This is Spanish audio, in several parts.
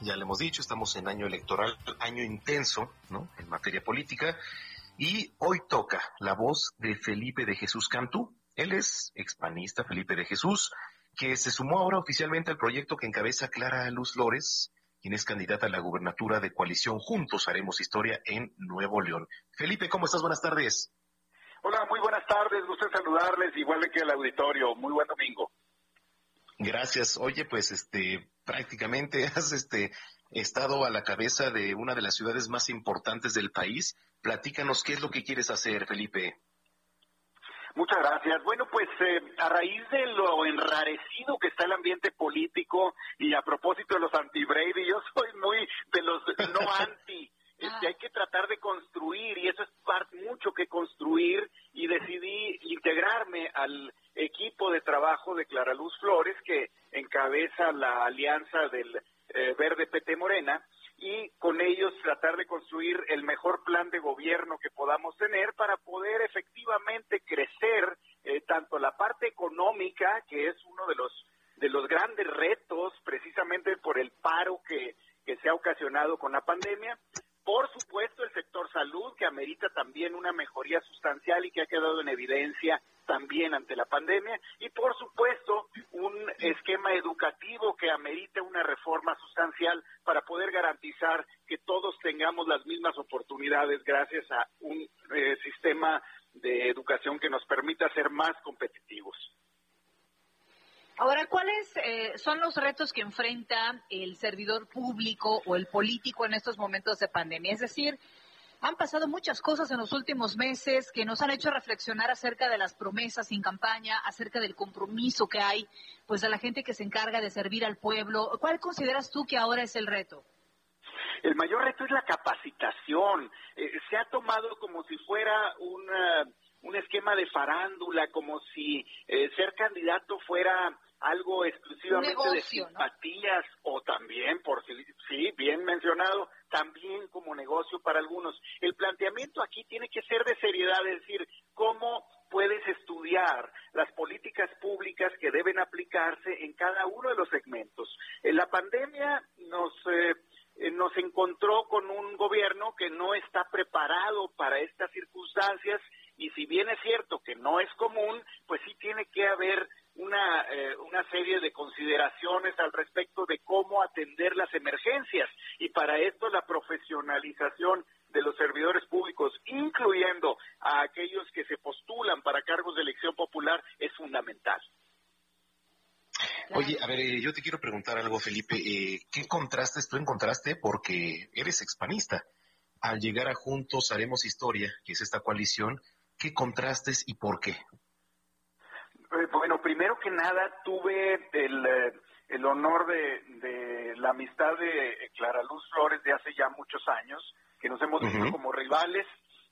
ya le hemos dicho, estamos en año electoral, año intenso, ¿no? En materia política. Y hoy toca la voz de Felipe de Jesús Cantú. Él es expanista Felipe de Jesús, que se sumó ahora oficialmente al proyecto que encabeza Clara Luz Lores, quien es candidata a la gubernatura de coalición Juntos Haremos Historia en Nuevo León. Felipe, ¿cómo estás? Buenas tardes. Hola, muy buenas tardes. Gusto saludarles, igual que el auditorio. Muy buen domingo. Gracias. Oye, pues este prácticamente has este estado a la cabeza de una de las ciudades más importantes del país. Platícanos qué es lo que quieres hacer, Felipe. Muchas gracias. Bueno, pues eh, a raíz de lo enrarecido que está el ambiente político y a propósito de los anti-Brady, yo soy muy de los no anti. Este, hay que tratar de construir y eso es parte mucho que construir y decidí integrarme al de Clara Luz Flores que encabeza la alianza del eh, Verde PT Morena y con ellos tratar de construir el mejor plan de gobierno que podamos tener para poder efectivamente crecer eh, tanto la parte económica que es uno de los de los grandes retos precisamente por el paro que que se ha ocasionado con la pandemia. Por supuesto, el sector salud, que amerita también una mejoría sustancial y que ha quedado en evidencia también ante la pandemia. Y por supuesto, un esquema educativo que amerita una reforma sustancial para poder garantizar que todos tengamos las mismas oportunidades gracias a un eh, sistema de educación que nos permita ser más competitivos. Ahora, ¿cuáles eh, son los retos que enfrenta el servidor público o el político en estos momentos de pandemia? Es decir, han pasado muchas cosas en los últimos meses que nos han hecho reflexionar acerca de las promesas en campaña, acerca del compromiso que hay, pues, de la gente que se encarga de servir al pueblo. ¿Cuál consideras tú que ahora es el reto? El mayor reto es la capacitación. Eh, se ha tomado como si fuera una, un esquema de farándula, como si eh, ser candidato fuera algo exclusivamente de simpatías o también, por sí, bien mencionado, también como negocio para algunos. El planteamiento aquí tiene que ser de seriedad, es decir, cómo puedes estudiar las políticas públicas que deben aplicarse en cada uno de los segmentos. En la pandemia nos eh, eh, nos encontró con un gobierno que no está preparado para estas circunstancias y si bien es cierto que no es común, pues sí tiene que haber una, eh, una serie de consideraciones al respecto de cómo atender las emergencias y para esto la profesionalización de los servidores públicos, incluyendo a aquellos que se postulan para cargos de elección popular, es fundamental. Oye, a ver, eh, yo te quiero preguntar algo, Felipe. Eh, ¿Qué contrastes tú encontraste? Porque eres expanista. Al llegar a Juntos Haremos Historia, que es esta coalición, ¿qué contrastes y por qué? Eh, bueno, primero que nada tuve el, el honor de, de, la amistad de Clara Luz Flores de hace ya muchos años, que nos hemos visto como rivales,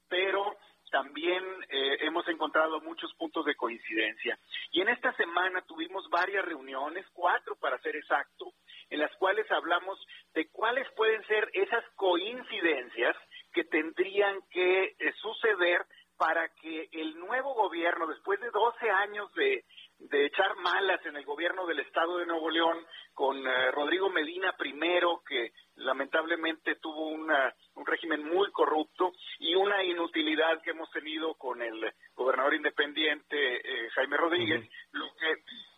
pero también eh, hemos encontrado muchos puntos de coincidencia. Y en esta semana tuvimos varias reuniones, cuatro para ser exacto, en las cuales hablamos de cuáles pueden ser esas coincidencias que tendrían que suceder para que el nuevo gobierno, después de 12 años de, de echar malas en el gobierno del Estado de Nuevo León, con eh, Rodrigo Medina primero, que lamentablemente tuvo una, un régimen muy corrupto, y una inutilidad que hemos tenido con el gobernador independiente eh, Jaime Rodríguez, lo que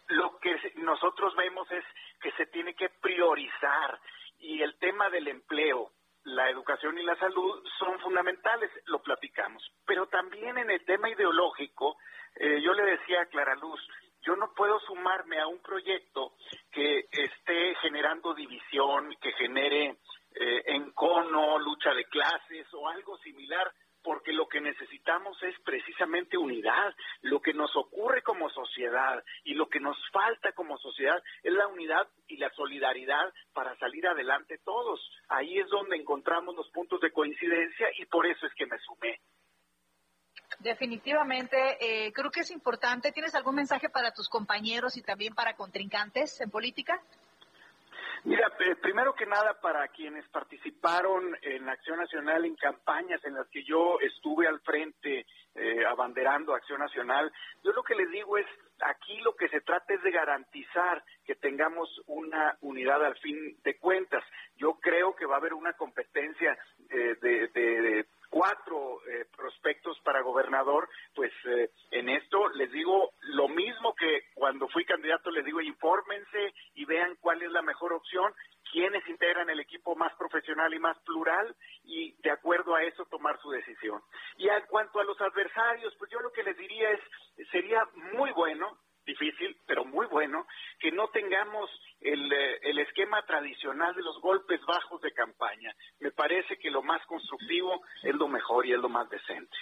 lo que nosotros vemos es que se tiene que priorizar y el tema del empleo, la educación y la salud son fundamentales, lo platicamos. Pero también en el tema ideológico, eh, yo le decía a Clara Luz, yo no puedo sumarme a un proyecto que esté generando división, que genere eh, encono, lucha de clases o algo similar, porque lo que necesitamos es precisamente unidad, lo que nos ocurre como sociedad y lo que nos falta como sociedad es la unidad y la solidaridad para salir adelante todos. Ahí es donde encontramos los puntos de coincidencia y por eso es que me sumé. Definitivamente, eh, creo que es importante. ¿Tienes algún mensaje para tus compañeros y también para contrincantes en política? Mira, primero que nada, para quienes participaron en Acción Nacional en campañas en las que yo estuve al frente eh, abanderando Acción Nacional, yo lo que les digo es, aquí lo que se trata es de garantizar que tengamos una unidad al fin de cuentas. Yo creo que va a haber una competencia eh, de cuatro eh, prospectos para gobernador, pues eh, en esto les digo lo mismo que cuando fui candidato, les digo, infórmense y vean cuál es la mejor opción, quiénes integran el equipo más profesional y más plural y de acuerdo a eso tomar su decisión. Y en cuanto a los adversarios, pues yo lo que les diría es, sería muy bueno difícil, pero muy bueno, que no tengamos el, eh, el, esquema tradicional de los golpes bajos de campaña. Me parece que lo más constructivo es lo mejor y es lo más decente.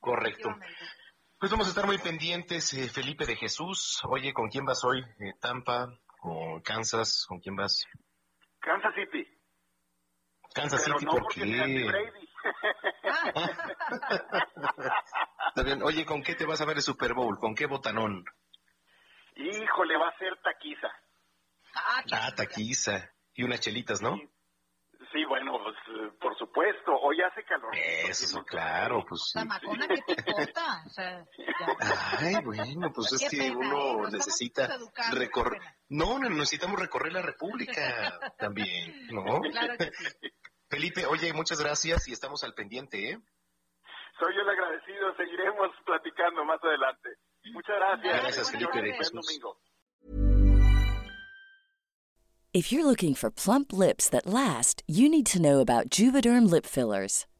Correcto. Pues vamos a estar muy pendientes, eh, Felipe de Jesús. Oye, ¿con quién vas hoy? Eh, ¿Tampa? ¿Con Kansas? ¿Con quién vas? Kansas City. Kansas City, ¿por qué? Oye, ¿con qué te vas a ver el Super Bowl? ¿Con qué botanón? Híjole, va a ser taquiza. Ah, ah taquiza. Y unas chelitas, ¿no? Sí, bueno, pues, eh, por supuesto. Hoy hace calor. Eso, claro, pues sí. Macona, ¿qué te importa? O sea, Ay, bueno, pues es que uno ¿eh? necesita recorrer. No, necesitamos recorrer la República también, ¿no? Claro que sí. Felipe, oye, muchas gracias y estamos al pendiente, ¿eh? Soy yo el agradecido, seguiremos platicando más adelante. Muchas gracias. Gracias, Felipe de Jesús. If you're looking for plump lips that last, you need to know about Juvederm lip fillers.